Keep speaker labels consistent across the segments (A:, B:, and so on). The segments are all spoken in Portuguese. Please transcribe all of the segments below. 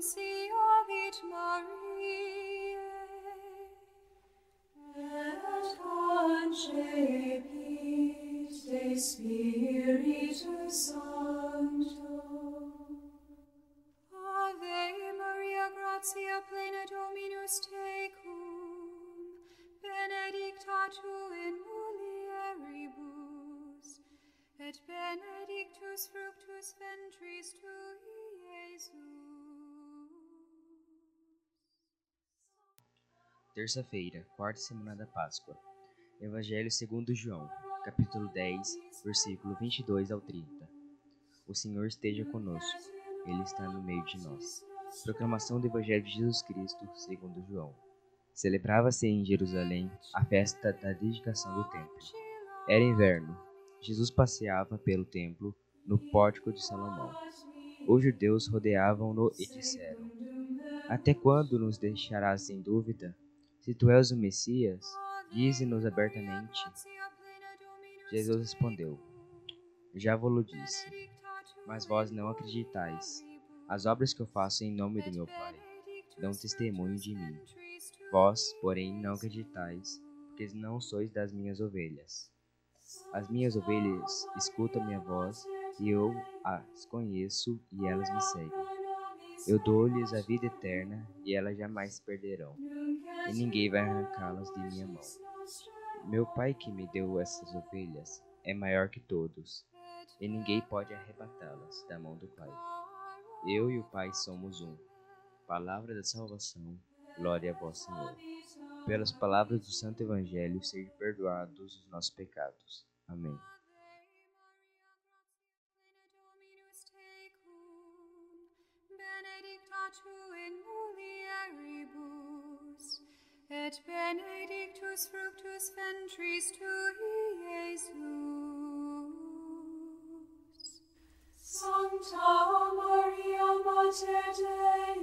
A: Nunciavit Mariae, et concepit de Sancto. Ave Maria, gratia plena Dominus tecum, benedicta tu in mulieribus, et benedictus fructus ventris tui, Iesus.
B: Terça-feira, quarta semana da Páscoa. Evangelho segundo João, capítulo 10, versículo 22 ao 30. O Senhor esteja conosco. Ele está no meio de nós. Proclamação do Evangelho de Jesus Cristo, segundo João. Celebrava-se em Jerusalém a festa da dedicação do templo. Era inverno. Jesus passeava pelo templo no pórtico de Salomão. Os judeus rodeavam-no e disseram: Até quando nos deixarás em dúvida? Se tu és o Messias, dize-nos abertamente. Jesus respondeu: Já vos disse, mas vós não acreditais. As obras que eu faço em nome do meu Pai dão testemunho de mim. Vós, porém, não acreditais, porque não sois das minhas ovelhas. As minhas ovelhas escutam minha voz, e eu as conheço, e elas me seguem. Eu dou-lhes a vida eterna, e elas jamais se perderão, e ninguém vai arrancá-las de minha mão. Meu Pai que me deu essas ovelhas é maior que todos, e ninguém pode arrebatá-las da mão do Pai. Eu e o Pai somos um. Palavra da salvação, glória a vós, Senhor. Pelas palavras do Santo Evangelho, sejam perdoados os nossos pecados. Amém.
A: tu in benedictus fructus ventris tui, Iesus. Sancta Maria Mater Dei,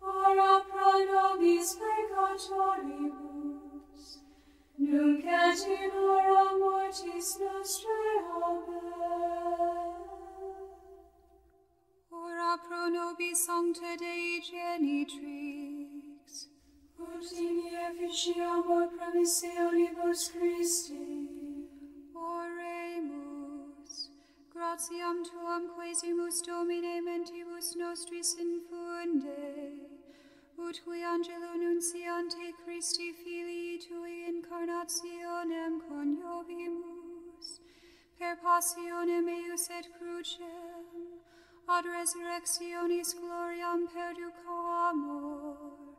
A: ora pro nobis peccatoribus, nunc et in hora mortis nostrae. Amen. Ora pro nobis sancta Dei genitrix, ut in efficiamur promissionibus Christi. Oremus, gratiam tuam quesimus Domine mentibus nostris infunde, ut qui angelo nunciante Christi filii tui incarnationem coniovimus, per passionem eius et crucem, ad resurrectionis gloriam perducamur, per